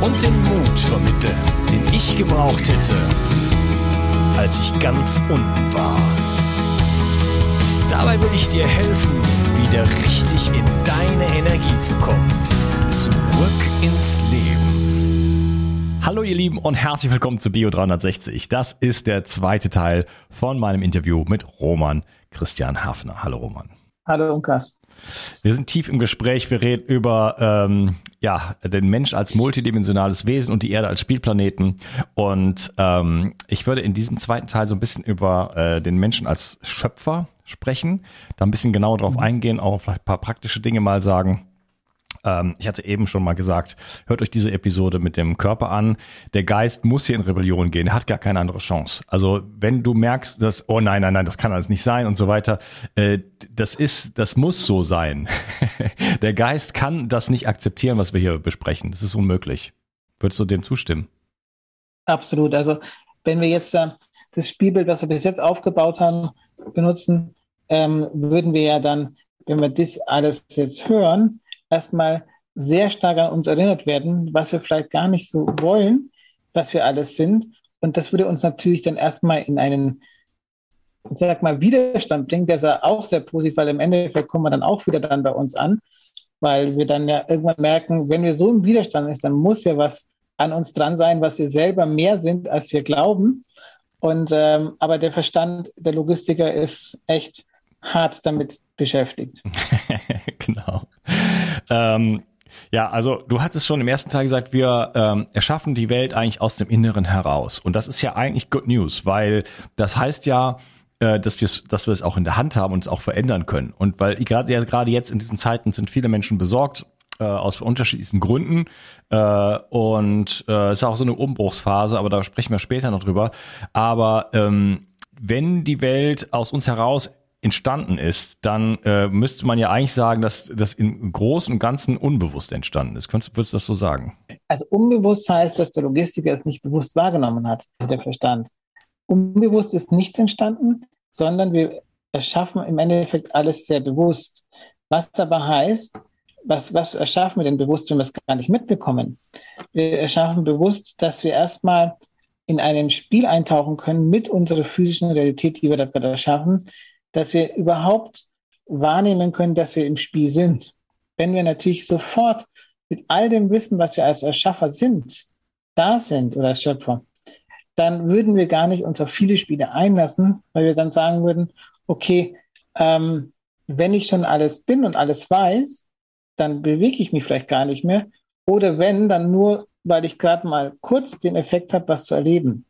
und den Mut vermitteln, den ich gebraucht hätte, als ich ganz unten war. Dabei will ich dir helfen, wieder richtig in deine Energie zu kommen. Zurück ins Leben. Hallo ihr Lieben und herzlich willkommen zu Bio 360. Das ist der zweite Teil von meinem Interview mit Roman Christian Hafner. Hallo Roman. Hallo Unkas. Wir sind tief im Gespräch. Wir reden über ähm, ja den Mensch als multidimensionales Wesen und die Erde als Spielplaneten. Und ähm, ich würde in diesem zweiten Teil so ein bisschen über äh, den Menschen als Schöpfer sprechen, da ein bisschen genauer drauf mhm. eingehen, auch vielleicht ein paar praktische Dinge mal sagen. Ähm, ich hatte eben schon mal gesagt, hört euch diese Episode mit dem Körper an. Der Geist muss hier in Rebellion gehen. Er hat gar keine andere Chance. Also wenn du merkst, dass, oh nein, nein, nein, das kann alles nicht sein und so weiter, äh, das ist, das muss so sein. Der Geist kann das nicht akzeptieren, was wir hier besprechen. Das ist unmöglich. Würdest du dem zustimmen? Absolut. Also wenn wir jetzt äh, das Spielbild, was wir bis jetzt aufgebaut haben, benutzen, ähm, würden wir ja dann, wenn wir das alles jetzt hören, erstmal sehr stark an uns erinnert werden, was wir vielleicht gar nicht so wollen, was wir alles sind. Und das würde uns natürlich dann erstmal in einen, sag mal, Widerstand bringen, der ist auch sehr positiv, weil im Endeffekt kommen wir dann auch wieder dann bei uns an, weil wir dann ja irgendwann merken, wenn wir so im Widerstand sind, dann muss ja was an uns dran sein, was wir selber mehr sind, als wir glauben. Und ähm, aber der Verstand der Logistiker ist echt hart damit beschäftigt. genau. Ähm, ja, also du hattest schon im ersten Teil gesagt, wir ähm, erschaffen die Welt eigentlich aus dem Inneren heraus. Und das ist ja eigentlich Good News, weil das heißt ja, äh, dass wir dass wir es auch in der Hand haben und es auch verändern können. Und weil gerade ja, jetzt in diesen Zeiten sind viele Menschen besorgt äh, aus unterschiedlichsten Gründen äh, und äh, ist auch so eine Umbruchsphase, aber da sprechen wir später noch drüber. Aber ähm, wenn die Welt aus uns heraus entstanden ist, dann äh, müsste man ja eigentlich sagen, dass das im Großen und Ganzen unbewusst entstanden ist. Könntest, würdest du das so sagen? Also unbewusst heißt, dass der Logistiker es nicht bewusst wahrgenommen hat, also der Verstand. Unbewusst ist nichts entstanden, sondern wir erschaffen im Endeffekt alles sehr bewusst. Was aber heißt, was, was erschaffen wir denn bewusst, wenn wir es gar nicht mitbekommen? Wir erschaffen bewusst, dass wir erstmal in einem Spiel eintauchen können mit unserer physischen Realität, die wir da gerade erschaffen, dass wir überhaupt wahrnehmen können, dass wir im Spiel sind. Wenn wir natürlich sofort mit all dem Wissen, was wir als Erschaffer sind, da sind oder als Schöpfer, dann würden wir gar nicht uns auf viele Spiele einlassen, weil wir dann sagen würden, okay, ähm, wenn ich schon alles bin und alles weiß, dann bewege ich mich vielleicht gar nicht mehr. Oder wenn, dann nur, weil ich gerade mal kurz den Effekt habe, was zu erleben.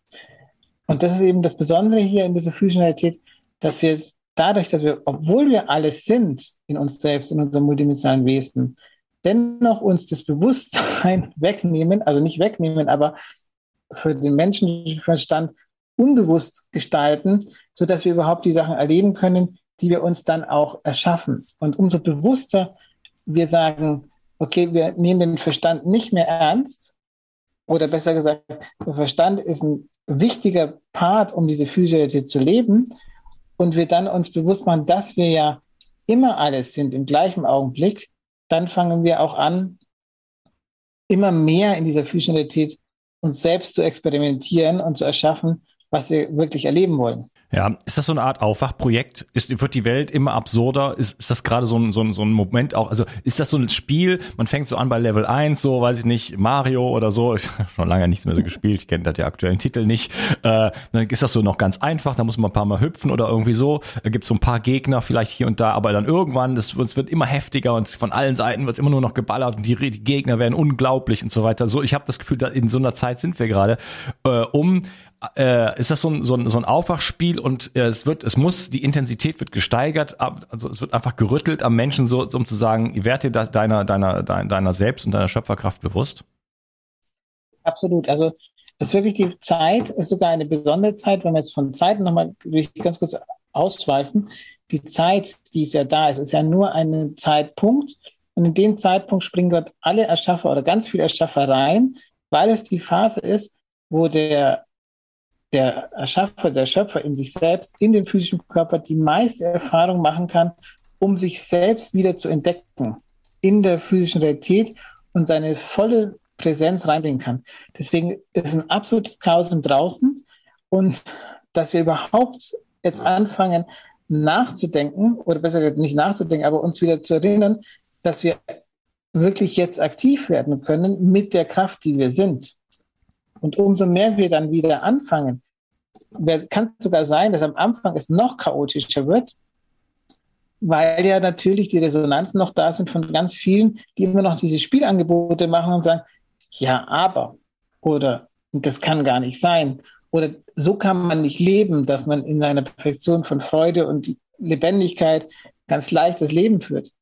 Und das ist eben das Besondere hier in dieser Fusionalität, dass wir dadurch, dass wir, obwohl wir alles sind in uns selbst, in unserem multidimensionalen Wesen, dennoch uns das Bewusstsein wegnehmen, also nicht wegnehmen, aber für den menschlichen Verstand unbewusst gestalten, sodass wir überhaupt die Sachen erleben können, die wir uns dann auch erschaffen. Und umso bewusster wir sagen, okay, wir nehmen den Verstand nicht mehr ernst, oder besser gesagt, der Verstand ist ein wichtiger Part, um diese Physiologie zu leben, und wir dann uns bewusst machen, dass wir ja immer alles sind im gleichen Augenblick, dann fangen wir auch an, immer mehr in dieser physischen Realität uns selbst zu experimentieren und zu erschaffen, was wir wirklich erleben wollen. Ja, ist das so eine Art Aufwachprojekt? Ist, wird die Welt immer absurder? Ist, ist das gerade so ein, so, ein, so ein Moment auch? Also ist das so ein Spiel? Man fängt so an bei Level 1, so weiß ich nicht, Mario oder so. Ich habe schon lange nichts mehr so gespielt. Ich kenne das ja aktuellen Titel nicht. Äh, dann ist das so noch ganz einfach. Da muss man ein paar Mal hüpfen oder irgendwie so. Da gibt so ein paar Gegner vielleicht hier und da. Aber dann irgendwann, das, es wird immer heftiger und von allen Seiten wird immer nur noch geballert und die, die Gegner werden unglaublich und so weiter. So, ich habe das Gefühl, da in so einer Zeit sind wir gerade, äh, um äh, ist das so ein, so ein, so ein Aufwachspiel und äh, es wird, es muss, die Intensität wird gesteigert, also es wird einfach gerüttelt am Menschen, so, um zu sagen, werd dir deiner, deiner, deiner, deiner selbst und deiner Schöpferkraft bewusst? Absolut. Also es ist wirklich die Zeit, ist sogar eine besondere Zeit, wenn wir jetzt von Zeiten nochmal ganz kurz ausschweifen. Die Zeit, die ist ja da ist, ist ja nur ein Zeitpunkt. Und in den Zeitpunkt springen dort alle Erschaffer oder ganz viele Erschaffer rein, weil es die Phase ist, wo der der Erschaffer, der Schöpfer in sich selbst, in dem physischen Körper die meiste Erfahrung machen kann, um sich selbst wieder zu entdecken in der physischen Realität und seine volle Präsenz reinbringen kann. Deswegen ist ein absolutes Chaos im Draußen und dass wir überhaupt jetzt anfangen nachzudenken oder besser gesagt nicht nachzudenken, aber uns wieder zu erinnern, dass wir wirklich jetzt aktiv werden können mit der Kraft, die wir sind. Und umso mehr wir dann wieder anfangen, kann es sogar sein, dass am Anfang es noch chaotischer wird, weil ja natürlich die Resonanzen noch da sind von ganz vielen, die immer noch diese Spielangebote machen und sagen, ja, aber oder das kann gar nicht sein oder so kann man nicht leben, dass man in seiner Perfektion von Freude und Lebendigkeit ganz leicht das Leben führt.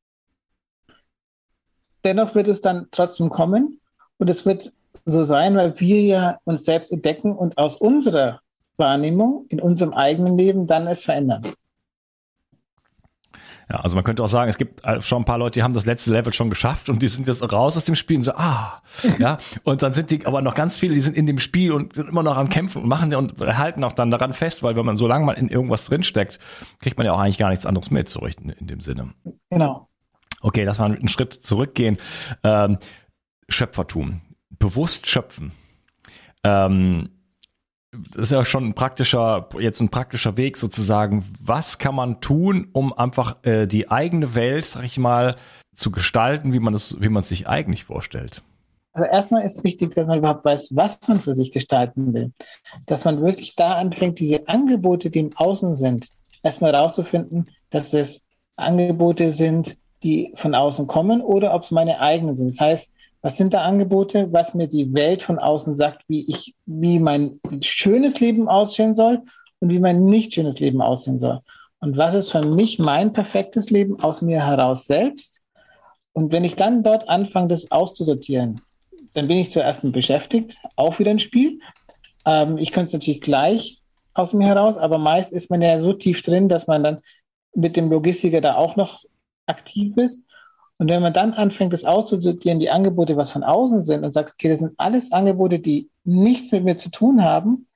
Dennoch wird es dann trotzdem kommen und es wird so sein, weil wir ja uns selbst entdecken und aus unserer Wahrnehmung in unserem eigenen Leben dann es verändern. Ja, also man könnte auch sagen, es gibt äh, schon ein paar Leute, die haben das letzte Level schon geschafft und die sind jetzt raus aus dem Spiel und so, ah, ja. Und dann sind die, aber noch ganz viele, die sind in dem Spiel und sind immer noch am Kämpfen und machen und halten auch dann daran fest, weil wenn man so lange mal in irgendwas drinsteckt, kriegt man ja auch eigentlich gar nichts anderes mit, so in, in dem Sinne. Genau. Okay, das war ein Schritt zurückgehen. Ähm, Schöpfertum bewusst schöpfen. Ähm, das ist ja schon ein praktischer, jetzt ein praktischer Weg sozusagen. Was kann man tun, um einfach äh, die eigene Welt, sag ich mal, zu gestalten, wie man es, wie man sich eigentlich vorstellt? Also erstmal ist wichtig, dass man überhaupt weiß, was man für sich gestalten will. Dass man wirklich da anfängt, diese Angebote, die im Außen sind, erstmal rauszufinden, dass es Angebote sind, die von außen kommen oder ob es meine eigenen sind. Das heißt, was sind da Angebote, was mir die Welt von außen sagt, wie ich, wie mein schönes Leben aussehen soll und wie mein nicht schönes Leben aussehen soll? Und was ist für mich mein perfektes Leben aus mir heraus selbst? Und wenn ich dann dort anfange, das auszusortieren, dann bin ich zuerst mal beschäftigt, auch wieder ein Spiel. Ähm, ich könnte es natürlich gleich aus mir heraus, aber meist ist man ja so tief drin, dass man dann mit dem Logistiker da auch noch aktiv ist. Und wenn man dann anfängt, das auszusortieren, die Angebote, was von außen sind und sagt, okay, das sind alles Angebote, die nichts mit mir zu tun haben,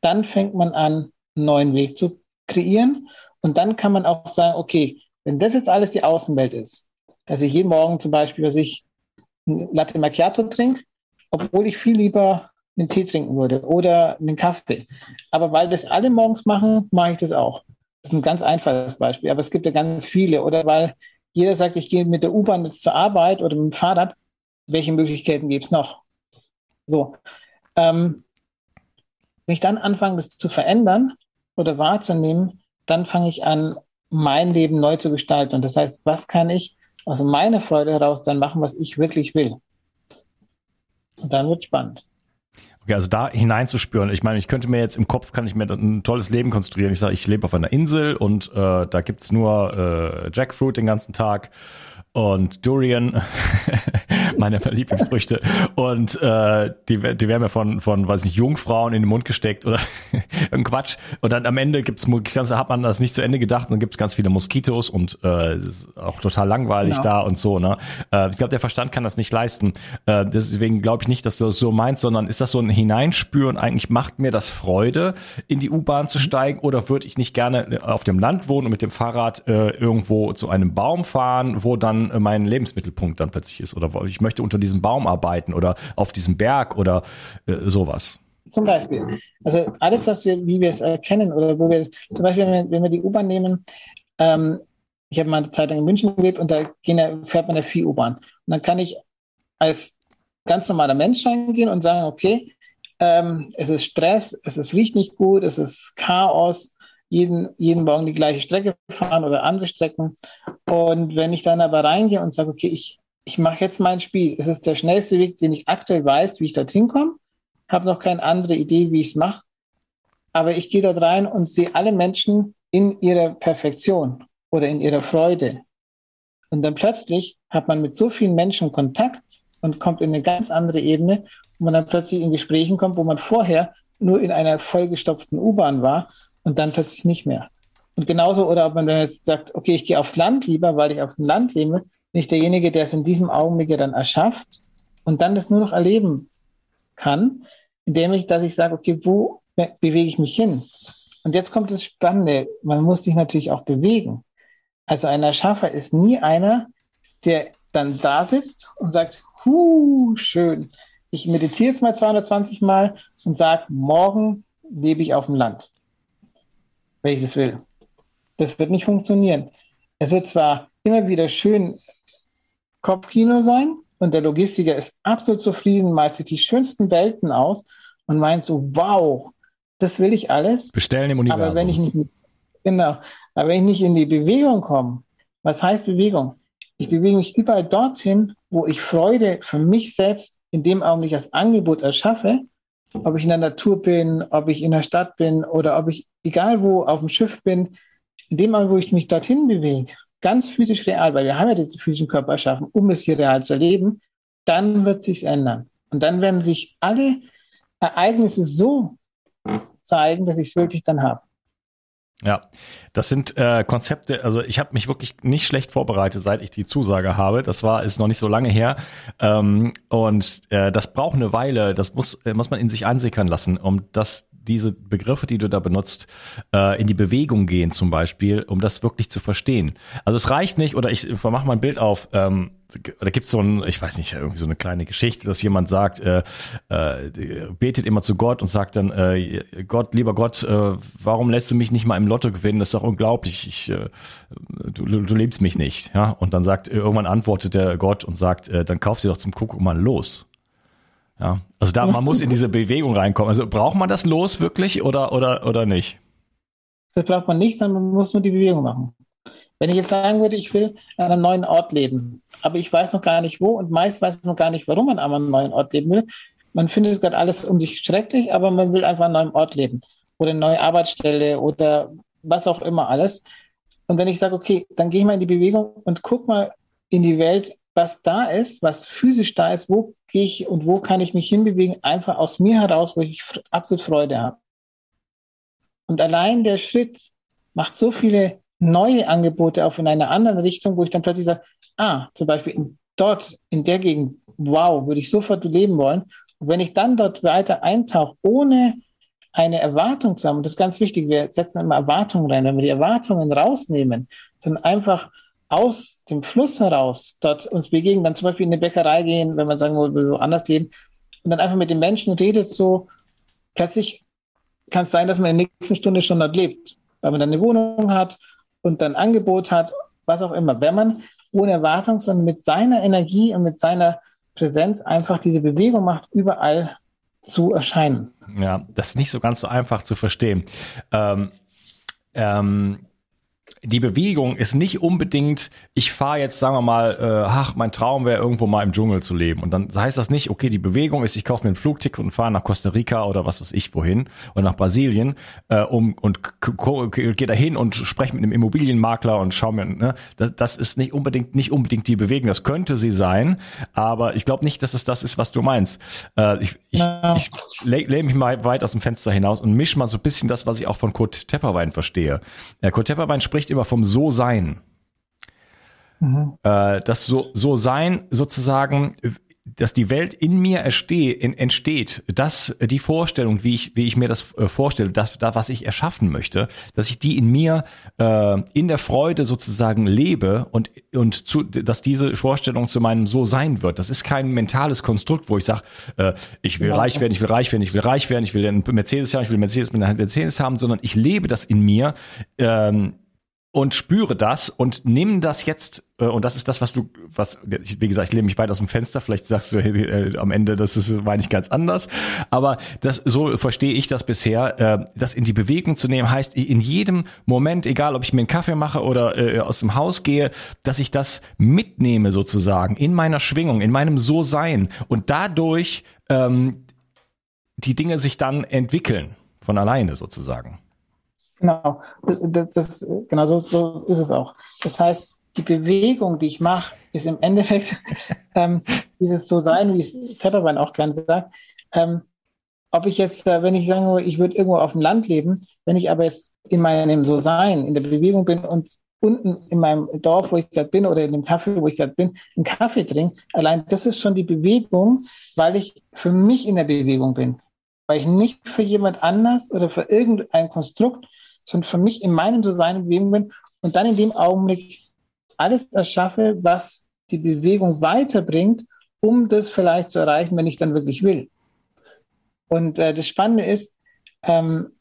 dann fängt man an, einen neuen Weg zu kreieren. Und dann kann man auch sagen, okay, wenn das jetzt alles die Außenwelt ist, dass ich jeden Morgen zum Beispiel, dass ich ein Latte Macchiato trinke, obwohl ich viel lieber einen Tee trinken würde oder einen Kaffee. Aber weil das alle morgens machen, mache ich das auch. Das ist ein ganz einfaches Beispiel, aber es gibt ja ganz viele. Oder weil jeder sagt, ich gehe mit der U-Bahn jetzt zur Arbeit oder mit dem Fahrrad, welche Möglichkeiten gibt es noch? So. Ähm, wenn ich dann anfange, das zu verändern oder wahrzunehmen, dann fange ich an, mein Leben neu zu gestalten. Und das heißt, was kann ich aus meiner Freude heraus dann machen, was ich wirklich will? Und dann wird spannend. Okay, also da hineinzuspüren. Ich meine, ich könnte mir jetzt im Kopf, kann ich mir ein tolles Leben konstruieren. Ich sage, ich lebe auf einer Insel und äh, da gibt's nur äh, Jackfruit den ganzen Tag und Durian, meine Lieblingsfrüchte. Und äh, die, die werden mir von, von, weiß nicht, Jungfrauen in den Mund gesteckt oder irgendein Quatsch. Und dann am Ende gibt's, hat man das nicht zu Ende gedacht und dann gibt's ganz viele Moskitos und äh, ist auch total langweilig genau. da und so. Ne? Äh, ich glaube, der Verstand kann das nicht leisten. Äh, deswegen glaube ich nicht, dass du das so meinst, sondern ist das so ein Hineinspüren, eigentlich macht mir das Freude, in die U-Bahn zu steigen oder würde ich nicht gerne auf dem Land wohnen und mit dem Fahrrad äh, irgendwo zu einem Baum fahren, wo dann äh, mein Lebensmittelpunkt dann plötzlich ist oder ich möchte unter diesem Baum arbeiten oder auf diesem Berg oder äh, sowas. Zum Beispiel. Also alles, was wir, wie wir es erkennen oder wo wir, zum Beispiel, wenn wir, wenn wir die U-Bahn nehmen, ähm, ich habe mal eine Zeit lang in München gelebt und da gehen, fährt man eine Vieh-U-Bahn. Und dann kann ich als ganz normaler Mensch reingehen und sagen, okay, ähm, es ist Stress, es ist, riecht nicht gut, es ist Chaos, jeden, jeden Morgen die gleiche Strecke fahren oder andere Strecken. Und wenn ich dann aber reingehe und sage, okay, ich, ich mache jetzt mein Spiel, es ist der schnellste Weg, den ich aktuell weiß, wie ich dorthin komme, habe noch keine andere Idee, wie ich es mache, aber ich gehe dort rein und sehe alle Menschen in ihrer Perfektion oder in ihrer Freude. Und dann plötzlich hat man mit so vielen Menschen Kontakt und kommt in eine ganz andere Ebene, wo man dann plötzlich in Gesprächen kommt, wo man vorher nur in einer vollgestopften U-Bahn war und dann plötzlich nicht mehr. Und genauso, oder ob man dann jetzt sagt, okay, ich gehe aufs Land lieber, weil ich auf dem Land lebe, bin ich derjenige, der es in diesem Augenblick dann erschafft und dann das nur noch erleben kann, indem ich, dass ich sage, okay, wo bewege ich mich hin? Und jetzt kommt das Spannende, man muss sich natürlich auch bewegen. Also ein Erschaffer ist nie einer, der dann da sitzt und sagt, hu, schön, ich meditiere jetzt mal 220 Mal und sage, morgen lebe ich auf dem Land wenn ich das will. Das wird nicht funktionieren. Es wird zwar immer wieder schön Kopfkino sein und der Logistiker ist absolut zufrieden, malt sich die schönsten Welten aus und meint so, wow, das will ich alles. Bestellen im Universum. Aber wenn ich nicht, genau, aber wenn ich nicht in die Bewegung komme, was heißt Bewegung? Ich bewege mich überall dorthin, wo ich Freude für mich selbst in dem Augenblick als Angebot erschaffe ob ich in der Natur bin, ob ich in der Stadt bin oder ob ich, egal wo, auf dem Schiff bin, in dem Moment, wo ich mich dorthin bewege, ganz physisch real, weil wir haben ja diesen physischen Körper erschaffen, um es hier real zu erleben, dann wird sich's ändern. Und dann werden sich alle Ereignisse so zeigen, dass ich es wirklich dann habe. Ja, das sind äh, Konzepte, also ich habe mich wirklich nicht schlecht vorbereitet, seit ich die Zusage habe. Das war, ist noch nicht so lange her. Ähm, und äh, das braucht eine Weile, das muss, äh, muss man in sich einsickern lassen, um das diese Begriffe, die du da benutzt, äh, in die Bewegung gehen zum Beispiel, um das wirklich zu verstehen. Also es reicht nicht, oder ich mache mal ein Bild auf, ähm, da gibt es so ein, ich weiß nicht, irgendwie so eine kleine Geschichte, dass jemand sagt, äh, äh, betet immer zu Gott und sagt dann, äh, Gott, lieber Gott, äh, warum lässt du mich nicht mal im Lotto gewinnen? Das ist doch unglaublich. Ich, äh, du, du lebst mich nicht. Ja? Und dann sagt, irgendwann antwortet der Gott und sagt, äh, dann kauf sie doch zum Kuckuck mal los. Ja, also da, man muss in diese Bewegung reinkommen. Also braucht man das los wirklich oder, oder, oder nicht? Das braucht man nicht, sondern man muss nur die Bewegung machen. Wenn ich jetzt sagen würde, ich will an einem neuen Ort leben, aber ich weiß noch gar nicht wo und meist weiß ich noch gar nicht, warum man an einem neuen Ort leben will. Man findet gerade alles um sich schrecklich, aber man will einfach an einem neuen Ort leben oder eine neue Arbeitsstelle oder was auch immer alles. Und wenn ich sage, okay, dann gehe ich mal in die Bewegung und guck mal in die Welt, was da ist, was physisch da ist, wo gehe ich und wo kann ich mich hinbewegen, einfach aus mir heraus, wo ich absolut Freude habe. Und allein der Schritt macht so viele neue Angebote auch in einer anderen Richtung, wo ich dann plötzlich sage, ah, zum Beispiel in, dort, in der Gegend, wow, würde ich sofort leben wollen. Und wenn ich dann dort weiter eintauche, ohne eine Erwartung zu haben, und das ist ganz wichtig, wir setzen immer Erwartungen rein, wenn wir die Erwartungen rausnehmen, dann einfach aus dem Fluss heraus dort uns begegnen, dann zum Beispiel in eine Bäckerei gehen, wenn man sagen will, woanders leben, und dann einfach mit den Menschen redet, so plötzlich kann es sein, dass man in der nächsten Stunde schon dort lebt, weil man dann eine Wohnung hat und dann Angebot hat, was auch immer. Wenn man ohne Erwartung, sondern mit seiner Energie und mit seiner Präsenz einfach diese Bewegung macht, überall zu erscheinen. Ja, das ist nicht so ganz so einfach zu verstehen. Ähm, ähm, die Bewegung ist nicht unbedingt, ich fahre jetzt, sagen wir mal, äh, ach, mein Traum wäre irgendwo mal im Dschungel zu leben. Und dann heißt das nicht, okay, die Bewegung ist, ich kaufe mir einen Flugticket und fahre nach Costa Rica oder was weiß ich wohin oder nach Brasilien äh, um und gehe da hin und spreche mit einem Immobilienmakler und schau mir, ne, das, das ist nicht unbedingt nicht unbedingt die Bewegung. Das könnte sie sein, aber ich glaube nicht, dass es das ist, was du meinst. Äh, ich ich, ja. ich lehne mich mal weit aus dem Fenster hinaus und misch mal so ein bisschen das, was ich auch von Kurt Tepperwein verstehe. Ja, Kurt Tepperwein spricht immer vom So-Sein. Mhm. Äh, das so, so sein sozusagen dass die Welt in mir ersteh, in, entsteht, dass die Vorstellung, wie ich, wie ich mir das äh, vorstelle, das, das, was ich erschaffen möchte, dass ich die in mir äh, in der Freude sozusagen lebe und, und zu, dass diese Vorstellung zu meinem So sein wird. Das ist kein mentales Konstrukt, wo ich sage, äh, ich will ja. reich werden, ich will reich werden, ich will reich werden, ich will einen Mercedes haben, ich will Mercedes mit einer Mercedes haben, sondern ich lebe das in mir. Ähm, und spüre das und nimm das jetzt äh, und das ist das, was du, was wie gesagt, ich lehne mich weit aus dem Fenster. Vielleicht sagst du äh, am Ende, das ist meine ich ganz anders, aber das so verstehe ich das bisher. Äh, das in die Bewegung zu nehmen heißt in jedem Moment, egal ob ich mir einen Kaffee mache oder äh, aus dem Haus gehe, dass ich das mitnehme sozusagen in meiner Schwingung, in meinem So Sein und dadurch ähm, die Dinge sich dann entwickeln von alleine sozusagen. Genau, das, das, genau so, so ist es auch. Das heißt, die Bewegung, die ich mache, ist im Endeffekt ähm, dieses so sein, wie es Tetterbein auch gerne sagt. Ähm, ob ich jetzt, äh, wenn ich sage, ich würde irgendwo auf dem Land leben, wenn ich aber jetzt in meinem so sein, in der Bewegung bin und unten in meinem Dorf, wo ich gerade bin, oder in dem Kaffee, wo ich gerade bin, einen Kaffee trinke, allein das ist schon die Bewegung, weil ich für mich in der Bewegung bin. Weil ich nicht für jemand anders oder für irgendein Konstrukt sondern für mich in meinem So-Sein Bewegung bin und dann in dem Augenblick alles erschaffe, was die Bewegung weiterbringt, um das vielleicht zu erreichen, wenn ich dann wirklich will. Und äh, das Spannende ist, ähm,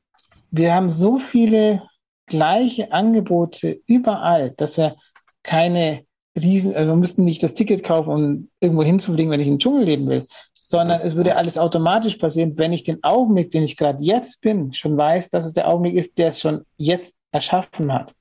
wir haben so viele gleiche Angebote überall, dass wir keine Riesen, also wir müssten nicht das Ticket kaufen, um irgendwo hinzufliegen, wenn ich im Dschungel leben will, sondern es würde alles automatisch passieren, wenn ich den Augenblick, den ich gerade jetzt bin, schon weiß, dass es der Augenblick ist, der es schon jetzt erschaffen hat.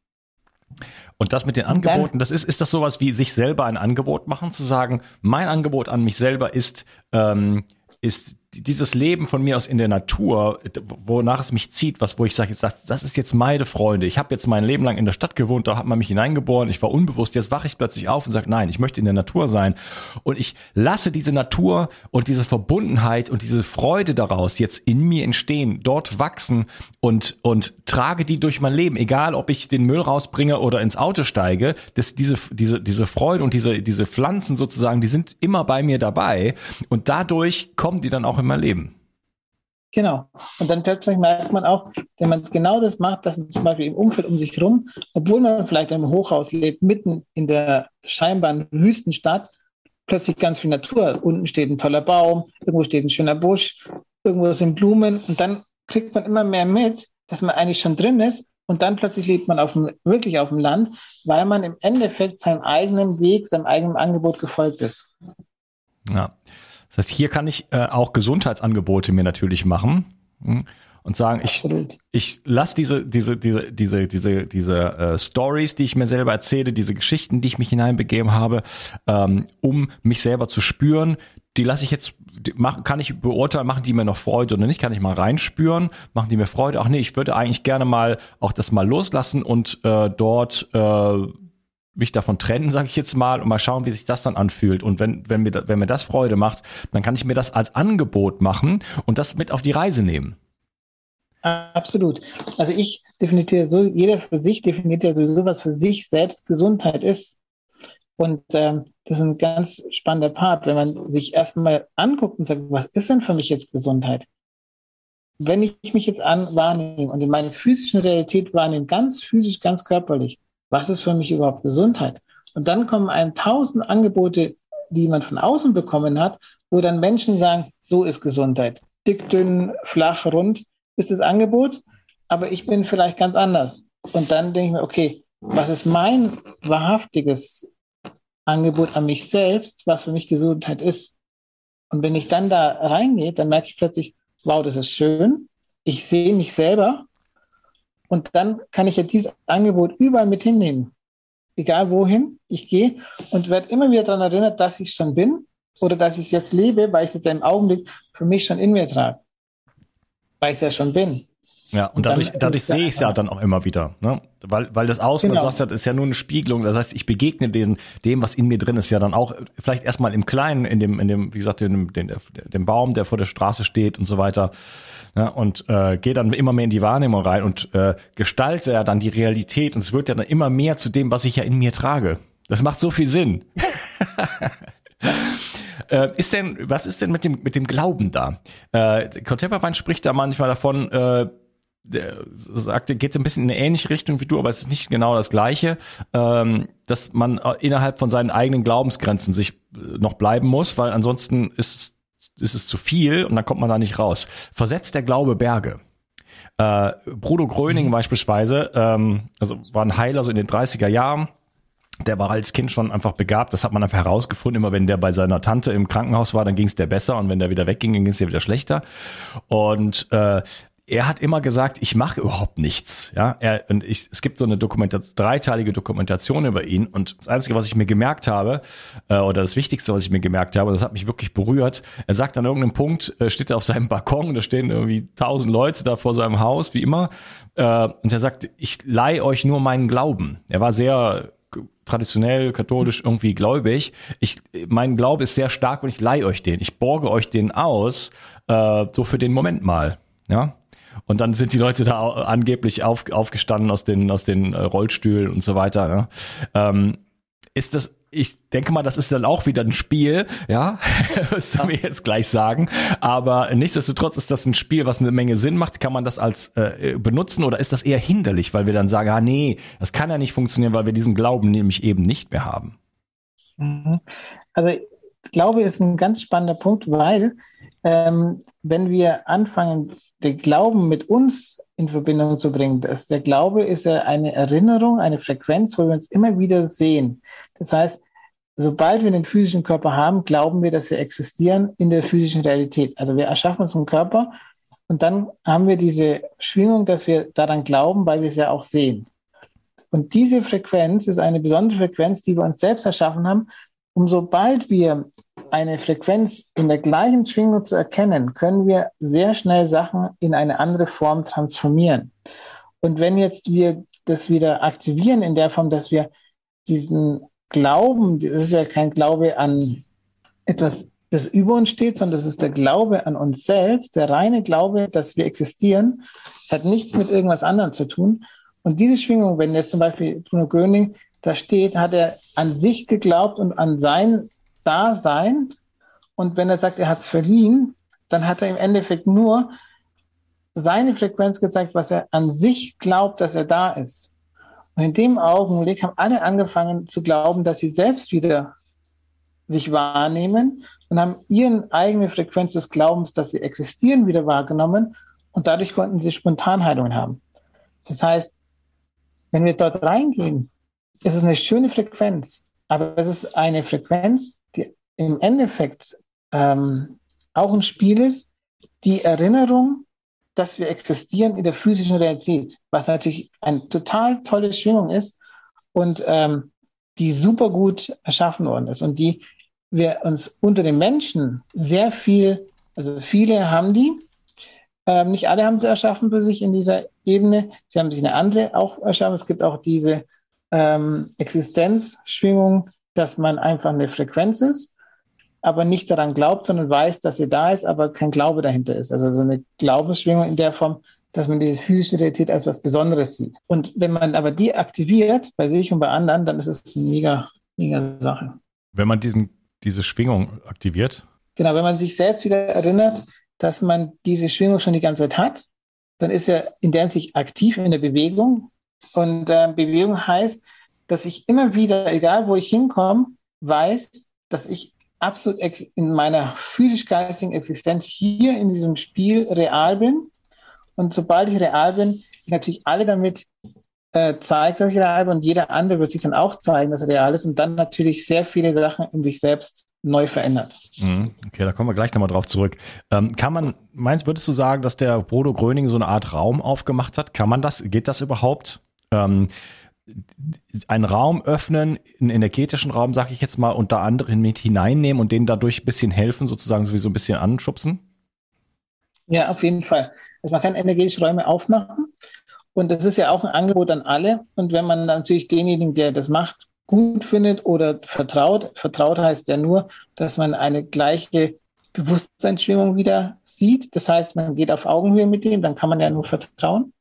Und das mit den Angeboten, das ist, ist das sowas wie sich selber ein Angebot machen, zu sagen, mein Angebot an mich selber ist, ähm, ist dieses Leben von mir aus in der Natur, wonach es mich zieht, was, wo ich sage, das, das ist jetzt meine Freunde. Ich habe jetzt mein Leben lang in der Stadt gewohnt, da hat man mich hineingeboren, ich war unbewusst, jetzt wache ich plötzlich auf und sage, nein, ich möchte in der Natur sein. Und ich lasse diese Natur und diese Verbundenheit und diese Freude daraus jetzt in mir entstehen, dort wachsen und, und trage die durch mein Leben, egal ob ich den Müll rausbringe oder ins Auto steige, dass diese, diese, diese Freude und diese, diese Pflanzen sozusagen, die sind immer bei mir dabei und dadurch kommen die dann auch in mein Leben. Genau. Und dann plötzlich merkt man auch, wenn man genau das macht, dass man zum Beispiel im Umfeld um sich herum, obwohl man vielleicht einem Hochhaus lebt, mitten in der scheinbaren Wüstenstadt, plötzlich ganz viel Natur. Unten steht ein toller Baum, irgendwo steht ein schöner Busch, irgendwo sind Blumen und dann kriegt man immer mehr mit, dass man eigentlich schon drin ist und dann plötzlich lebt man auf dem, wirklich auf dem Land, weil man im Endeffekt seinem eigenen Weg, seinem eigenen Angebot gefolgt ist. Ja. Das heißt, hier kann ich äh, auch Gesundheitsangebote mir natürlich machen hm, und sagen, ich, ich lasse diese, diese, diese, diese, diese, diese äh, Stories, die ich mir selber erzähle, diese Geschichten, die ich mich hineinbegeben habe, ähm, um mich selber zu spüren, die lasse ich jetzt, mach, kann ich beurteilen, machen die mir noch Freude oder nicht, kann ich mal reinspüren, machen die mir Freude, ach nee, ich würde eigentlich gerne mal auch das mal loslassen und äh, dort äh, mich davon trennen, sage ich jetzt mal, und mal schauen, wie sich das dann anfühlt. Und wenn, wenn, mir, wenn mir das Freude macht, dann kann ich mir das als Angebot machen und das mit auf die Reise nehmen. Absolut. Also ich definiere so, jeder für sich definiert ja sowieso, was für sich selbst Gesundheit ist. Und ähm, das ist ein ganz spannender Part, wenn man sich erstmal anguckt und sagt, was ist denn für mich jetzt Gesundheit? Wenn ich mich jetzt an wahrnehme und in meiner physischen Realität wahrnehme, ganz physisch, ganz körperlich, was ist für mich überhaupt Gesundheit? Und dann kommen einem tausend Angebote, die man von außen bekommen hat, wo dann Menschen sagen, so ist Gesundheit. Dick, dünn, flach, rund ist das Angebot, aber ich bin vielleicht ganz anders. Und dann denke ich mir, okay, was ist mein wahrhaftiges Angebot an mich selbst, was für mich Gesundheit ist? Und wenn ich dann da reingehe, dann merke ich plötzlich, wow, das ist schön. Ich sehe mich selber Und dann kann ich ja dieses Angebot überall mit hinnehmen. Egal wohin ich gehe und werde immer wieder daran erinnert, dass ich schon bin oder dass ich es jetzt lebe, weil ich es jetzt im Augenblick für mich schon in mir trage. Weil ich es ja schon bin. Ja, und, und dadurch, dadurch sehe ich es ja dann auch immer wieder. Ne? Weil, weil das Außen, genau. du sagst ist ja nur eine Spiegelung. Das heißt, ich begegne dem, dem, was in mir drin ist, ja dann auch vielleicht erstmal im Kleinen, in dem, in dem, wie gesagt, in dem, dem, dem Baum, der vor der Straße steht und so weiter. Ja, und äh, gehe dann immer mehr in die Wahrnehmung rein und äh, gestalte ja dann die Realität und es wird ja dann immer mehr zu dem, was ich ja in mir trage. Das macht so viel Sinn. Äh, ist denn, was ist denn mit dem, mit dem Glauben da? Äh, Contemporary spricht da manchmal davon, äh, sagte, geht so ein bisschen in eine ähnliche Richtung wie du, aber es ist nicht genau das Gleiche, ähm, dass man äh, innerhalb von seinen eigenen Glaubensgrenzen sich äh, noch bleiben muss, weil ansonsten ist es, ist es zu viel und dann kommt man da nicht raus. Versetzt der Glaube Berge. Äh, Bruno Gröning mhm. beispielsweise, ähm, also war ein Heiler so in den 30er Jahren, der war als Kind schon einfach begabt. Das hat man einfach herausgefunden. Immer wenn der bei seiner Tante im Krankenhaus war, dann ging es der besser und wenn der wieder wegging, ging es dir wieder schlechter. Und äh, er hat immer gesagt, ich mache überhaupt nichts. Ja, er, und ich, es gibt so eine Dokumentation, dreiteilige Dokumentation über ihn. Und das Einzige, was ich mir gemerkt habe, äh, oder das Wichtigste, was ich mir gemerkt habe, das hat mich wirklich berührt. Er sagt an irgendeinem Punkt, äh, steht er auf seinem Balkon, da stehen irgendwie tausend Leute da vor seinem Haus, wie immer. Äh, und er sagt, ich leihe euch nur meinen Glauben. Er war sehr traditionell katholisch irgendwie gläubig. Ich, mein Glaube ist sehr stark und ich leihe euch den. Ich borge euch den aus, äh, so für den Moment mal. Ja, und dann sind die Leute da angeblich auf, aufgestanden aus den, aus den äh, Rollstühlen und so weiter. Ja. Ähm, ist das, ich denke mal, das ist dann auch wieder ein Spiel, ja, das soll mir jetzt gleich sagen. Aber nichtsdestotrotz ist das ein Spiel, was eine Menge Sinn macht. Kann man das als äh, benutzen oder ist das eher hinderlich, weil wir dann sagen, ah nee, das kann ja nicht funktionieren, weil wir diesen Glauben nämlich eben nicht mehr haben? Mhm. Also Glaube ist ein ganz spannender Punkt, weil ähm, wenn wir anfangen, den Glauben mit uns in Verbindung zu bringen, dass der Glaube ist ja eine Erinnerung, eine Frequenz, wo wir uns immer wieder sehen. Das heißt, sobald wir den physischen Körper haben, glauben wir, dass wir existieren in der physischen Realität. Also wir erschaffen uns einen Körper und dann haben wir diese Schwingung, dass wir daran glauben, weil wir es ja auch sehen. Und diese Frequenz ist eine besondere Frequenz, die wir uns selbst erschaffen haben. Und sobald wir eine Frequenz in der gleichen Schwingung zu erkennen, können wir sehr schnell Sachen in eine andere Form transformieren. Und wenn jetzt wir das wieder aktivieren in der Form, dass wir diesen Glauben, das ist ja kein Glaube an etwas, das über uns steht, sondern das ist der Glaube an uns selbst, der reine Glaube, dass wir existieren, hat nichts mit irgendwas anderem zu tun. Und diese Schwingung, wenn jetzt zum Beispiel Bruno Gröning da steht, hat er an sich geglaubt und an sein da sein. Und wenn er sagt, er hat es verliehen, dann hat er im Endeffekt nur seine Frequenz gezeigt, was er an sich glaubt, dass er da ist. Und in dem Augenblick haben alle angefangen zu glauben, dass sie selbst wieder sich wahrnehmen und haben ihren eigene Frequenz des Glaubens, dass sie existieren, wieder wahrgenommen und dadurch konnten sie Spontanheilungen haben. Das heißt, wenn wir dort reingehen, ist es eine schöne Frequenz, aber es ist eine Frequenz, im Endeffekt ähm, auch ein Spiel ist, die Erinnerung, dass wir existieren in der physischen Realität, was natürlich eine total tolle Schwingung ist und ähm, die super gut erschaffen worden ist und die wir uns unter den Menschen sehr viel, also viele haben die, ähm, nicht alle haben sie erschaffen für sich in dieser Ebene, sie haben sich eine andere auch erschaffen. Es gibt auch diese ähm, Existenzschwingung, dass man einfach eine Frequenz ist aber nicht daran glaubt, sondern weiß, dass sie da ist, aber kein Glaube dahinter ist. Also so eine Glaubensschwingung in der Form, dass man diese physische Realität als was Besonderes sieht. Und wenn man aber die aktiviert, bei sich und bei anderen, dann ist es eine mega, mega Sache. Wenn man diesen, diese Schwingung aktiviert? Genau, wenn man sich selbst wieder erinnert, dass man diese Schwingung schon die ganze Zeit hat, dann ist er in der Hinsicht aktiv in der Bewegung. Und äh, Bewegung heißt, dass ich immer wieder, egal wo ich hinkomme, weiß, dass ich absolut in meiner physisch-geistigen Existenz hier in diesem Spiel real bin. Und sobald ich real bin, ich natürlich alle damit äh, zeigt, dass ich real bin und jeder andere wird sich dann auch zeigen, dass er real ist und dann natürlich sehr viele Sachen in sich selbst neu verändert. Mhm. Okay, da kommen wir gleich nochmal drauf zurück. Ähm, kann man, meinst, würdest du sagen, dass der Bodo Gröning so eine Art Raum aufgemacht hat? Kann man das, geht das überhaupt? Ähm, einen Raum öffnen, einen energetischen Raum, sag ich jetzt mal, unter anderem mit hineinnehmen und denen dadurch ein bisschen helfen, sozusagen sowieso ein bisschen anschubsen? Ja, auf jeden Fall. Also man kann energetische Räume aufmachen und das ist ja auch ein Angebot an alle. Und wenn man natürlich denjenigen, der das macht, gut findet oder vertraut, vertraut heißt ja nur, dass man eine gleiche Bewusstseinsschwingung wieder sieht. Das heißt, man geht auf Augenhöhe mit dem, dann kann man ja nur vertrauen.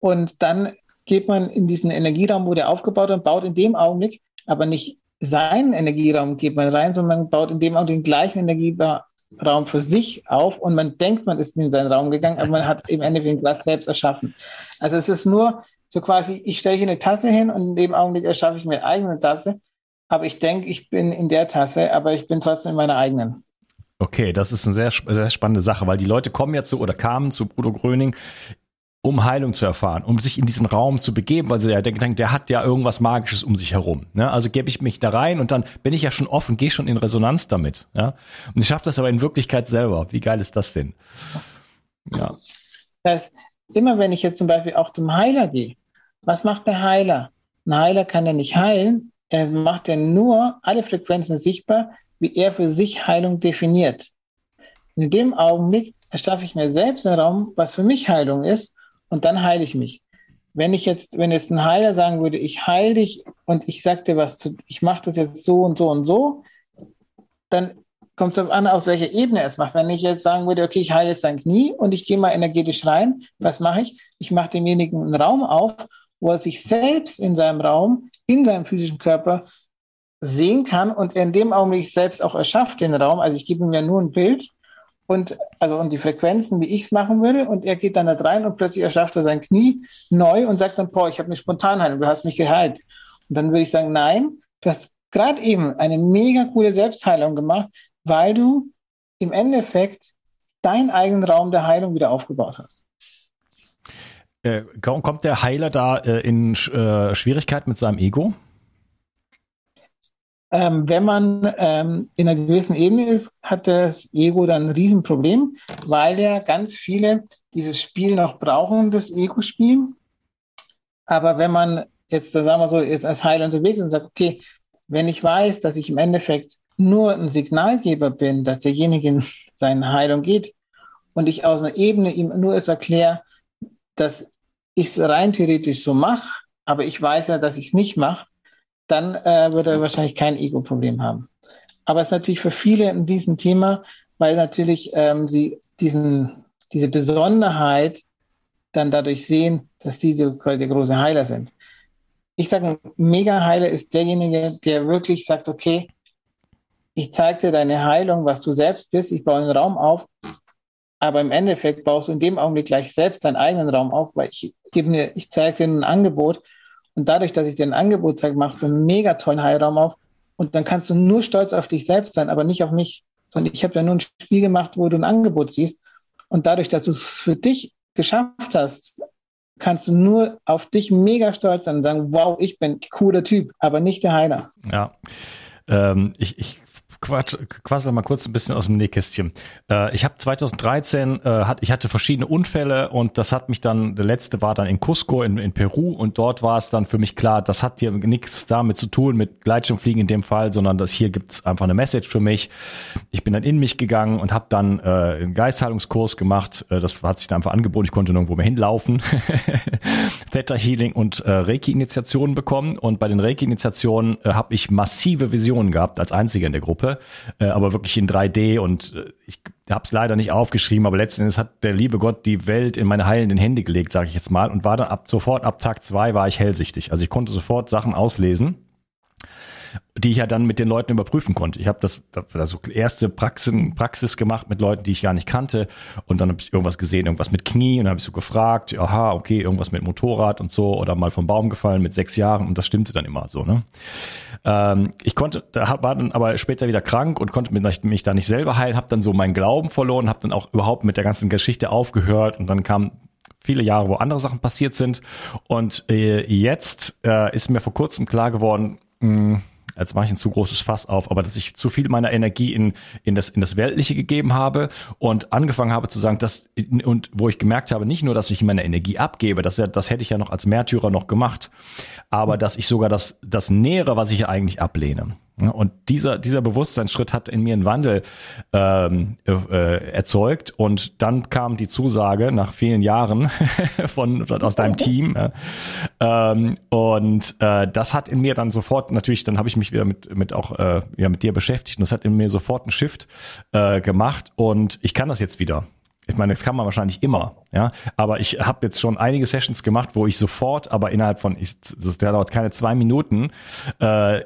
Und dann geht man in diesen Energieraum, wo der aufgebaut und baut in dem Augenblick, aber nicht seinen Energieraum geht man rein, sondern baut in dem Augenblick den gleichen Energieraum für sich auf und man denkt, man ist in seinen Raum gegangen, aber man hat im Endeffekt Platz selbst erschaffen. Also es ist nur so quasi, ich stelle hier eine Tasse hin und in dem Augenblick erschaffe ich mir eigene Tasse, aber ich denke, ich bin in der Tasse, aber ich bin trotzdem in meiner eigenen. Okay, das ist eine sehr, sehr spannende Sache, weil die Leute kommen ja zu oder kamen zu Bruno Gröning um Heilung zu erfahren, um sich in diesen Raum zu begeben, weil sie ja denken, der hat ja irgendwas Magisches um sich herum. Ne? Also gebe ich mich da rein und dann bin ich ja schon offen, gehe schon in Resonanz damit. Ja? Und ich schaffe das aber in Wirklichkeit selber. Wie geil ist das denn? Ja. Das immer wenn ich jetzt zum Beispiel auch zum Heiler gehe, was macht der Heiler? Ein Heiler kann ja nicht heilen, er macht ja nur alle Frequenzen sichtbar, wie er für sich Heilung definiert. In dem Augenblick erschaffe ich mir selbst einen Raum, was für mich Heilung ist, und dann heile ich mich. Wenn ich jetzt, wenn jetzt ein Heiler sagen würde, ich heile dich und ich sag dir was zu, ich mache das jetzt so und so und so, dann kommt es darauf an, aus welcher Ebene er es macht. Wenn ich jetzt sagen würde, okay, ich heile jetzt sein Knie und ich gehe mal energetisch rein, was mache ich? Ich mache demjenigen einen Raum auf, wo er sich selbst in seinem Raum, in seinem physischen Körper sehen kann und in dem Augenblick selbst auch erschafft den Raum. Also ich gebe ihm ja nur ein Bild und also und die Frequenzen, wie ich es machen würde, und er geht dann da rein und plötzlich erschafft er sein Knie neu und sagt dann, boah, ich habe eine Spontanheilung, du hast mich geheilt. Und dann würde ich sagen, nein, du hast gerade eben eine mega coole Selbstheilung gemacht, weil du im Endeffekt deinen eigenen Raum der Heilung wieder aufgebaut hast. Äh, kommt der Heiler da äh, in äh, Schwierigkeit mit seinem Ego? Ähm, wenn man ähm, in einer gewissen Ebene ist, hat das Ego dann ein Riesenproblem, weil ja ganz viele dieses Spiel noch brauchen, das Ego-Spiel. Aber wenn man jetzt, sagen wir so, jetzt als Heiler unterwegs ist und sagt, okay, wenn ich weiß, dass ich im Endeffekt nur ein Signalgeber bin, dass derjenige in seine Heilung geht und ich aus einer Ebene ihm nur es erkläre, dass ich es rein theoretisch so mache, aber ich weiß ja, dass ich es nicht mache, dann äh, wird er wahrscheinlich kein Ego-Problem haben. Aber es ist natürlich für viele ein Riesenthema, weil natürlich ähm, sie diesen, diese Besonderheit dann dadurch sehen, dass sie der große Heiler sind. Ich sage, ein Mega-Heiler ist derjenige, der wirklich sagt, okay, ich zeige dir deine Heilung, was du selbst bist, ich baue einen Raum auf, aber im Endeffekt baust du in dem Augenblick gleich selbst deinen eigenen Raum auf, weil ich mir, ich zeige dir ein Angebot und dadurch, dass ich dir ein Angebot zeige, machst du einen mega tollen Heilraum auf. Und dann kannst du nur stolz auf dich selbst sein, aber nicht auf mich. Sondern ich habe ja nur ein Spiel gemacht, wo du ein Angebot siehst. Und dadurch, dass du es für dich geschafft hast, kannst du nur auf dich mega stolz sein und sagen, wow, ich bin cooler Typ, aber nicht der Heiler. Ja. Ähm, ich, ich Quatsch, quasi mal kurz ein bisschen aus dem Nähkästchen. Äh, ich habe 2013, äh, hat, ich hatte verschiedene Unfälle und das hat mich dann, der letzte war dann in Cusco in, in Peru und dort war es dann für mich klar, das hat hier nichts damit zu tun mit Gleitschirmfliegen in dem Fall, sondern das hier gibt's einfach eine Message für mich. Ich bin dann in mich gegangen und habe dann äh, einen Geistheilungskurs gemacht. Äh, das hat sich dann einfach angeboten, ich konnte nirgendwo mehr hinlaufen. Theta Healing und äh, Reiki-Initiationen bekommen und bei den Reiki-Initiationen äh, habe ich massive Visionen gehabt als einziger in der Gruppe äh, aber wirklich in 3D und äh, ich habe es leider nicht aufgeschrieben, aber letzten Endes hat der liebe Gott die Welt in meine heilenden Hände gelegt, sage ich jetzt mal, und war dann ab sofort ab Tag zwei war ich hellsichtig. Also ich konnte sofort Sachen auslesen die ich ja dann mit den Leuten überprüfen konnte. Ich habe das also erste Praxen, Praxis gemacht mit Leuten, die ich gar nicht kannte und dann habe ich irgendwas gesehen, irgendwas mit Knie und dann habe ich so gefragt, aha, okay, irgendwas mit Motorrad und so oder mal vom Baum gefallen mit sechs Jahren und das stimmte dann immer so. Ne? Ähm, ich konnte, da war dann aber später wieder krank und konnte mich da nicht selber heilen, habe dann so meinen Glauben verloren, habe dann auch überhaupt mit der ganzen Geschichte aufgehört und dann kam viele Jahre, wo andere Sachen passiert sind. Und äh, jetzt äh, ist mir vor kurzem klar geworden, mh, jetzt mache ich ein zu großes Fass auf, aber dass ich zu viel meiner Energie in, in, das, in das Weltliche gegeben habe und angefangen habe zu sagen, dass, und wo ich gemerkt habe, nicht nur, dass ich meine Energie abgebe, das, das hätte ich ja noch als Märtyrer noch gemacht, aber dass ich sogar das, das nähere, was ich eigentlich ablehne. Und dieser, dieser Bewusstseinsschritt hat in mir einen Wandel ähm, äh, erzeugt. Und dann kam die Zusage nach vielen Jahren von, aus deinem Team. Ja. Ähm, und äh, das hat in mir dann sofort, natürlich, dann habe ich mich wieder mit, mit auch äh, ja, mit dir beschäftigt und das hat in mir sofort einen Shift äh, gemacht. Und ich kann das jetzt wieder. Ich meine, das kann man wahrscheinlich immer, ja. Aber ich habe jetzt schon einige Sessions gemacht, wo ich sofort, aber innerhalb von, ich, das dauert keine zwei Minuten, äh,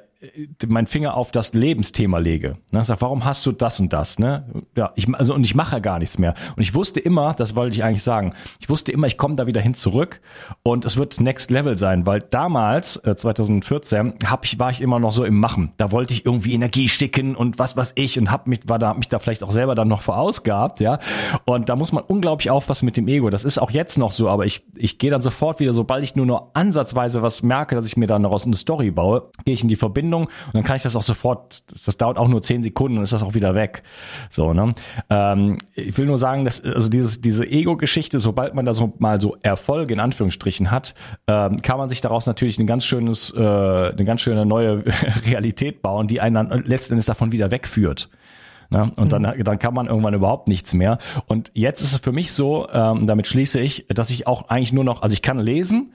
mein Finger auf das Lebensthema lege. Ne? Sag, warum hast du das und das? Ne? Ja, ich, also und ich mache gar nichts mehr. Und ich wusste immer, das wollte ich eigentlich sagen, ich wusste immer, ich komme da wieder hin zurück und es wird Next Level sein, weil damals, äh, 2014, hab ich, war ich immer noch so im Machen. Da wollte ich irgendwie Energie sticken und was was ich und hab mich, war da, hab mich da vielleicht auch selber dann noch vorausgehabt, ja. Und da muss man unglaublich aufpassen mit dem Ego. Das ist auch jetzt noch so, aber ich, ich gehe dann sofort wieder, sobald ich nur noch ansatzweise was merke, dass ich mir dann daraus eine Story baue, gehe ich in die Verbindung Verbindung und dann kann ich das auch sofort, das dauert auch nur zehn Sekunden und ist das auch wieder weg. So, ne? Ähm, ich will nur sagen, dass also dieses, diese Ego-Geschichte, sobald man da so mal so Erfolge in Anführungsstrichen hat, ähm, kann man sich daraus natürlich ein ganz schönes, äh, eine ganz schöne neue Realität bauen, die einen dann letztendlich davon wieder wegführt. Ne? Und dann, mhm. dann kann man irgendwann überhaupt nichts mehr. Und jetzt ist es für mich so, ähm, damit schließe ich, dass ich auch eigentlich nur noch, also ich kann lesen,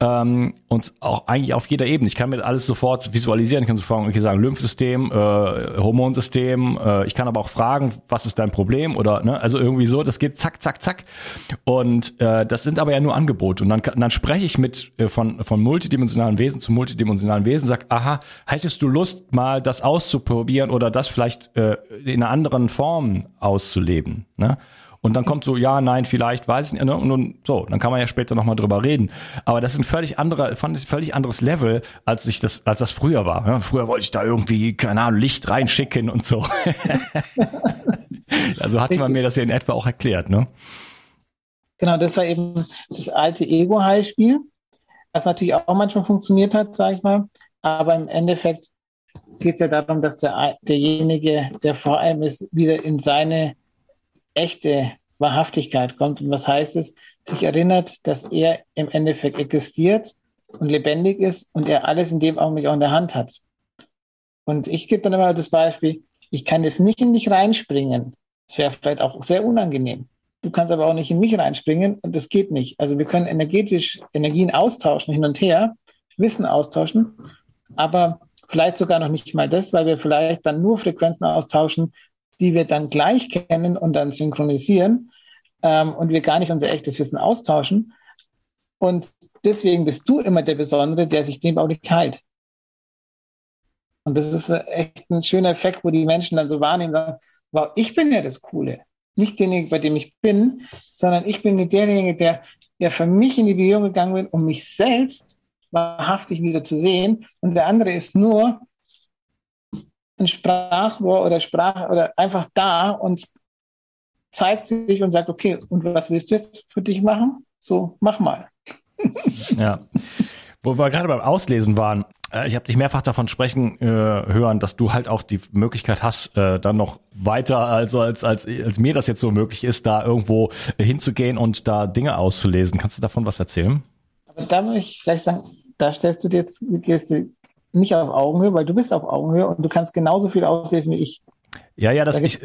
ähm, und auch eigentlich auf jeder Ebene. Ich kann mir alles sofort visualisieren. Ich kann sofort okay, sagen, Lymphsystem, äh, Hormonsystem. Äh, ich kann aber auch fragen, was ist dein Problem oder ne, also irgendwie so. Das geht zack, zack, zack. Und äh, das sind aber ja nur Angebote. Und dann, dann spreche ich mit äh, von von multidimensionalen Wesen zu multidimensionalen Wesen. Sag, aha, hättest du Lust mal das auszuprobieren oder das vielleicht äh, in einer anderen Form auszuleben? Ne? Und dann kommt so, ja, nein, vielleicht, weiß ich nicht. Ne? Und, und so, dann kann man ja später nochmal drüber reden. Aber das ist ein völlig anderer, fand ich völlig anderes Level, als ich das, als das früher war. Ja, früher wollte ich da irgendwie, keine Ahnung, Licht reinschicken und so. also hatte man mir das ja in etwa auch erklärt, ne? Genau, das war eben das alte Ego-Heilspiel, was natürlich auch manchmal funktioniert hat, sag ich mal. Aber im Endeffekt geht es ja darum, dass der, derjenige, der vor allem ist, wieder in seine echte Wahrhaftigkeit kommt. Und was heißt es? Sich erinnert, dass er im Endeffekt existiert und lebendig ist und er alles in dem Augenblick auch in der Hand hat. Und ich gebe dann immer das Beispiel, ich kann jetzt nicht in dich reinspringen. Das wäre vielleicht auch sehr unangenehm. Du kannst aber auch nicht in mich reinspringen und das geht nicht. Also wir können energetisch Energien austauschen, hin und her, Wissen austauschen, aber vielleicht sogar noch nicht mal das, weil wir vielleicht dann nur Frequenzen austauschen, die wir dann gleich kennen und dann synchronisieren ähm, und wir gar nicht unser echtes Wissen austauschen. Und deswegen bist du immer der Besondere, der sich dem auch nicht heilt. Und das ist echt ein schöner Effekt, wo die Menschen dann so wahrnehmen, sagen, wow, ich bin ja das Coole. Nicht derjenige, bei dem ich bin, sondern ich bin derjenige, der, der für mich in die Bewegung gegangen bin, um mich selbst wahrhaftig wieder zu sehen. Und der andere ist nur ein Sprachrohr oder Sprach oder einfach da und zeigt sich und sagt, okay, und was willst du jetzt für dich machen? So, mach mal. ja. Wo wir gerade beim Auslesen waren, äh, ich habe dich mehrfach davon sprechen äh, hören, dass du halt auch die Möglichkeit hast, äh, dann noch weiter, also als, als, als mir das jetzt so möglich ist, da irgendwo hinzugehen und da Dinge auszulesen. Kannst du davon was erzählen? Aber da würde ich vielleicht sagen, da stellst du dir jetzt, gehst du nicht auf Augenhöhe, weil du bist auf Augenhöhe und du kannst genauso viel auslesen wie ich. Ja, ja, das, da ich,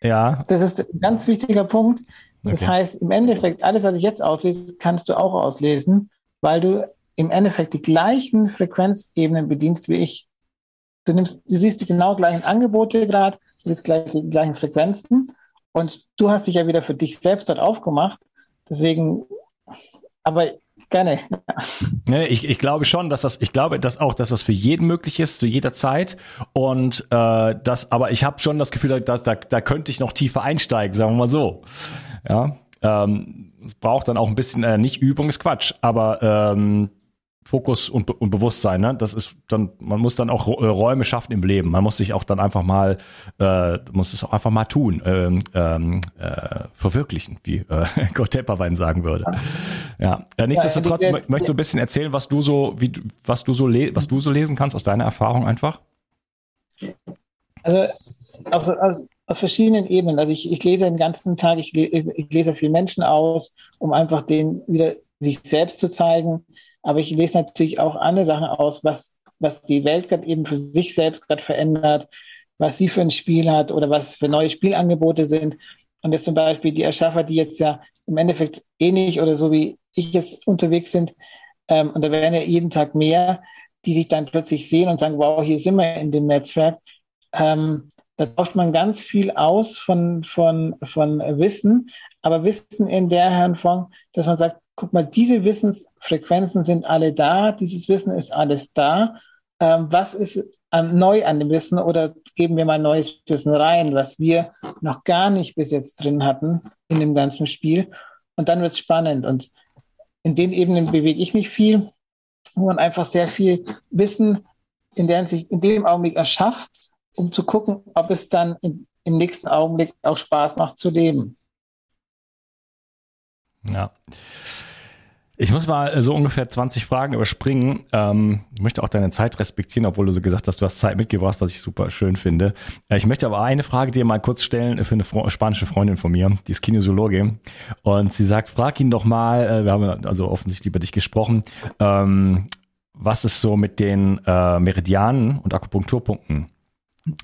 ja. das ist ein ganz wichtiger Punkt. Das okay. heißt, im Endeffekt, alles, was ich jetzt auslese, kannst du auch auslesen, weil du im Endeffekt die gleichen Frequenzebenen bedienst wie ich. Du nimmst, du siehst die genau gleichen Angebote gerade, du siehst gleich die gleichen Frequenzen und du hast dich ja wieder für dich selbst dort aufgemacht. Deswegen, aber Gerne. Ne, ich, ich glaube schon, dass das, ich glaube, dass auch, dass das für jeden möglich ist, zu jeder Zeit. Und äh, das, aber ich habe schon das Gefühl, dass da, da könnte ich noch tiefer einsteigen, sagen wir mal so. Ja. Ähm, braucht dann auch ein bisschen, äh, nicht Übung ist Quatsch, aber ähm, Fokus und, und Bewusstsein, ne? Das ist dann, man muss dann auch äh, Räume schaffen im Leben. Man muss sich auch dann einfach mal, äh, muss es auch einfach mal tun, ähm, ähm, äh, verwirklichen, wie äh, Gott Tepperwein sagen würde. Ja, ja nichtsdestotrotz ja, möchtest du ein bisschen erzählen, was du so, wie, was du so, was du so lesen kannst aus deiner Erfahrung einfach? Also aus, aus, aus verschiedenen Ebenen. Also ich, ich lese den ganzen Tag, ich, ich lese viele Menschen aus, um einfach den wieder sich selbst zu zeigen. Aber ich lese natürlich auch andere Sachen aus, was, was die Welt gerade eben für sich selbst gerade verändert, was sie für ein Spiel hat oder was für neue Spielangebote sind. Und jetzt zum Beispiel die Erschaffer, die jetzt ja im Endeffekt ähnlich oder so wie ich jetzt unterwegs sind, ähm, und da werden ja jeden Tag mehr, die sich dann plötzlich sehen und sagen, wow, hier sind wir in dem Netzwerk. Ähm, da tauscht man ganz viel aus von, von, von Wissen, aber Wissen in der Form, dass man sagt, guck mal, diese Wissensfrequenzen sind alle da, dieses Wissen ist alles da. Ähm, was ist an, neu an dem Wissen oder geben wir mal neues Wissen rein, was wir noch gar nicht bis jetzt drin hatten in dem ganzen Spiel? Und dann wird es spannend. Und in den Ebenen bewege ich mich viel, wo man einfach sehr viel Wissen in, der sich in dem Augenblick erschafft, um zu gucken, ob es dann in, im nächsten Augenblick auch Spaß macht zu leben. Ja. Ich muss mal so ungefähr 20 Fragen überspringen. Ähm, möchte auch deine Zeit respektieren, obwohl du so gesagt hast, du hast Zeit mitgebracht, was ich super schön finde. Äh, ich möchte aber eine Frage dir mal kurz stellen für eine spanische Freundin von mir, die ist Kinesiologe. Und sie sagt, frag ihn doch mal, äh, wir haben also offensichtlich über dich gesprochen, ähm, was ist so mit den äh, Meridianen und Akupunkturpunkten äh,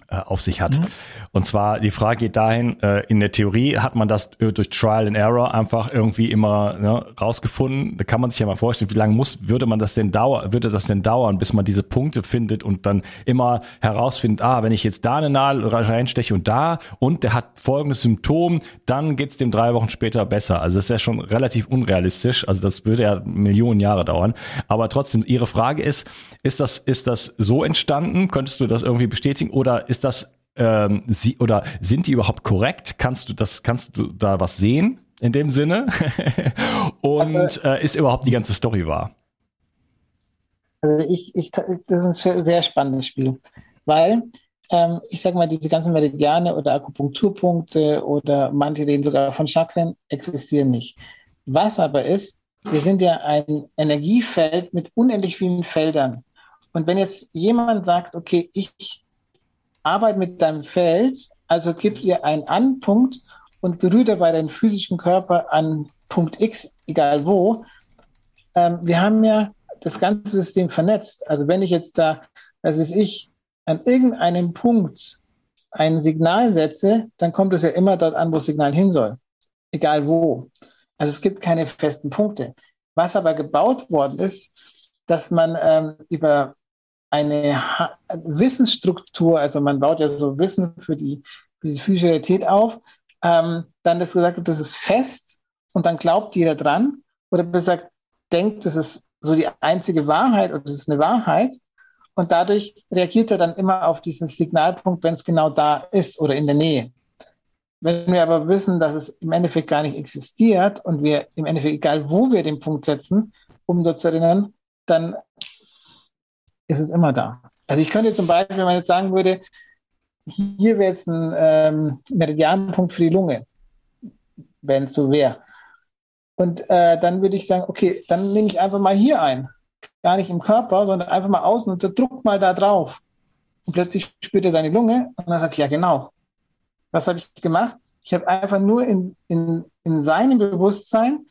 auf sich hat. Mhm. Und zwar die Frage geht dahin, äh, in der Theorie hat man das durch Trial and Error einfach irgendwie immer ne, rausgefunden. Da kann man sich ja mal vorstellen, wie lange muss, würde man das denn dauern, würde das denn dauern, bis man diese Punkte findet und dann immer herausfindet, ah, wenn ich jetzt da eine Nadel reinsteche und da und der hat folgendes Symptom, dann geht's dem drei Wochen später besser. Also das ist ja schon relativ unrealistisch. Also das würde ja Millionen Jahre dauern. Aber trotzdem, Ihre Frage ist, ist das, ist das so entstanden? Könntest du das irgendwie bestätigen? Oder ist das ähm, sie oder sind die überhaupt korrekt? Kannst du das, kannst du da was sehen in dem Sinne? Und äh, ist überhaupt die ganze Story wahr? Also ich, ich, das ist ein sehr spannendes Spiel, weil ähm, ich sage mal, diese ganzen Meridiane oder Akupunkturpunkte oder manche reden sogar von Chakren existieren nicht. Was aber ist, wir sind ja ein Energiefeld mit unendlich vielen Feldern. Und wenn jetzt jemand sagt, okay, ich Arbeit mit deinem Feld, also gib ihr einen Anpunkt und berührt dabei deinen physischen Körper an Punkt X, egal wo. Ähm, wir haben ja das ganze System vernetzt. Also wenn ich jetzt da, das ist ich, an irgendeinem Punkt ein Signal setze, dann kommt es ja immer dort an, wo das Signal hin soll. Egal wo. Also es gibt keine festen Punkte. Was aber gebaut worden ist, dass man ähm, über eine Wissensstruktur, also man baut ja so Wissen für die, für die physische Realität auf, ähm, dann ist gesagt, das ist fest und dann glaubt jeder dran oder besser denkt, das ist so die einzige Wahrheit oder das ist eine Wahrheit und dadurch reagiert er dann immer auf diesen Signalpunkt, wenn es genau da ist oder in der Nähe. Wenn wir aber wissen, dass es im Endeffekt gar nicht existiert und wir im Endeffekt, egal wo wir den Punkt setzen, um dort zu erinnern, dann ist es immer da. Also ich könnte zum Beispiel, wenn man jetzt sagen würde, hier wäre jetzt ein ähm, Meridianpunkt für die Lunge, wenn es so wäre. Und äh, dann würde ich sagen, okay, dann nehme ich einfach mal hier ein. Gar nicht im Körper, sondern einfach mal außen und druck mal da drauf. Und plötzlich spürt er seine Lunge und dann sagt, ja genau. Was habe ich gemacht? Ich habe einfach nur in, in, in seinem Bewusstsein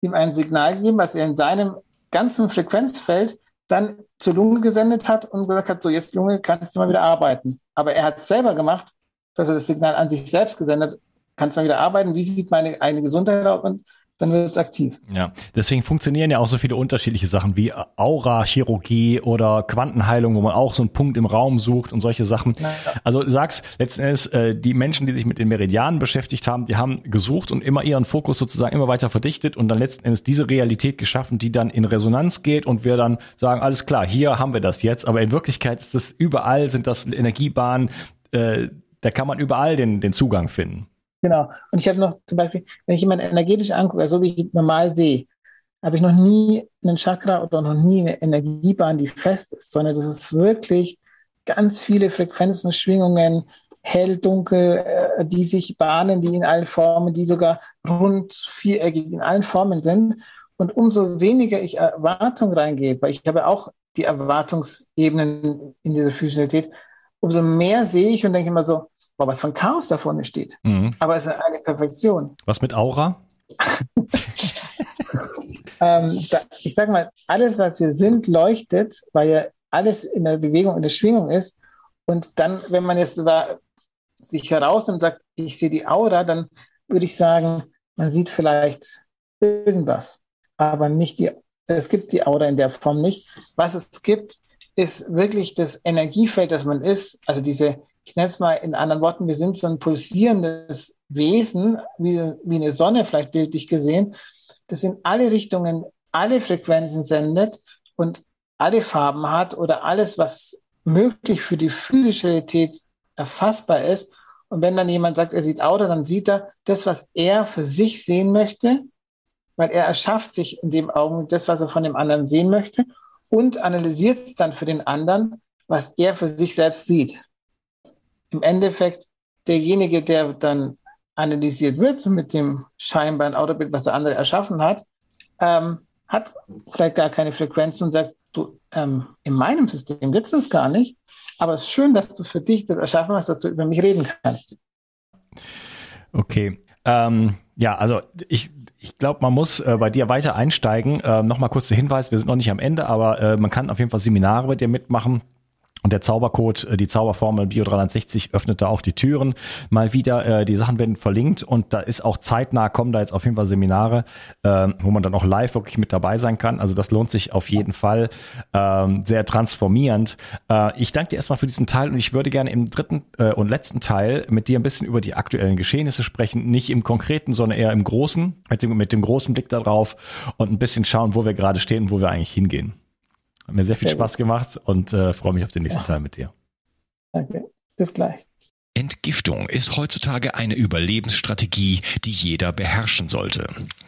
ihm ein Signal gegeben, was er in seinem ganzen Frequenzfeld dann zur Lunge gesendet hat und gesagt hat, so jetzt Lunge, kannst du mal wieder arbeiten. Aber er hat es selber gemacht, dass er das Signal an sich selbst gesendet, kannst du mal wieder arbeiten, wie sieht meine eigene Gesundheit aus und dann wird es aktiv. Ja, deswegen funktionieren ja auch so viele unterschiedliche Sachen wie Aura-Chirurgie oder Quantenheilung, wo man auch so einen Punkt im Raum sucht und solche Sachen. Ja. Also du sagst letzten Endes, äh, die Menschen, die sich mit den Meridianen beschäftigt haben, die haben gesucht und immer ihren Fokus sozusagen immer weiter verdichtet und dann letzten Endes diese Realität geschaffen, die dann in Resonanz geht und wir dann sagen, alles klar, hier haben wir das jetzt, aber in Wirklichkeit ist das überall, sind das Energiebahnen, äh, da kann man überall den, den Zugang finden. Genau. Und ich habe noch zum Beispiel, wenn ich jemanden energetisch angucke, so also wie ich normal sehe, habe ich noch nie einen Chakra oder noch nie eine Energiebahn, die fest ist, sondern das ist wirklich ganz viele Frequenzen, Schwingungen, hell, dunkel, äh, die sich bahnen, die in allen Formen, die sogar rund, viereckig in allen Formen sind. Und umso weniger ich Erwartung reingebe, weil ich habe auch die Erwartungsebenen in dieser Physikalität, umso mehr sehe ich und denke immer so, boah, was für ein Chaos da vorne steht. Mhm. Aber es ist eine Perfektion. Was mit Aura? ähm, da, ich sage mal, alles, was wir sind, leuchtet, weil ja alles in der Bewegung, in der Schwingung ist. Und dann, wenn man jetzt sogar sich herausnimmt und sagt, ich sehe die Aura, dann würde ich sagen, man sieht vielleicht irgendwas, aber nicht die, es gibt die Aura in der Form nicht. Was es gibt, ist wirklich das Energiefeld, das man ist, also diese, ich nenne es mal in anderen Worten, wir sind so ein pulsierendes Wesen, wie, wie eine Sonne vielleicht bildlich gesehen, das in alle Richtungen alle Frequenzen sendet und alle Farben hat oder alles, was möglich für die physische Realität erfassbar ist. Und wenn dann jemand sagt, er sieht Auto, dann sieht er das, was er für sich sehen möchte, weil er erschafft sich in dem Augenblick das, was er von dem anderen sehen möchte und analysiert dann für den anderen, was er für sich selbst sieht. Im Endeffekt, derjenige, der dann analysiert wird mit dem scheinbaren Autobild, was der andere erschaffen hat, ähm, hat vielleicht gar keine Frequenz und sagt, du, ähm, in meinem System gibt es das gar nicht. Aber es ist schön, dass du für dich das erschaffen hast, dass du über mich reden kannst. Okay. Ähm, ja, also ich, ich glaube, man muss äh, bei dir weiter einsteigen. Äh, Nochmal kurz der Hinweis, wir sind noch nicht am Ende, aber äh, man kann auf jeden Fall Seminare bei dir mitmachen. Und der Zaubercode, äh, die Zauberformel Bio 360 öffnet da auch die Türen. Mal wieder, äh, die Sachen werden verlinkt und da ist auch zeitnah, kommen da jetzt auf jeden Fall Seminare, äh, wo man dann auch live wirklich mit dabei sein kann. Also das lohnt sich auf jeden Fall. Ähm, sehr transformierend. Äh, ich danke dir erstmal für diesen Teil und ich würde gerne im dritten und letzten Teil mit dir ein bisschen über die aktuellen Geschehnisse sprechen. Nicht im Konkreten, sondern eher im Großen, mit dem großen Blick darauf und ein bisschen schauen, wo wir gerade stehen und wo wir eigentlich hingehen. Hat mir sehr viel sehr Spaß gut. gemacht und äh, freue mich auf den nächsten ja. Teil mit dir. Danke. Bis gleich. Entgiftung ist heutzutage eine Überlebensstrategie, die jeder beherrschen sollte.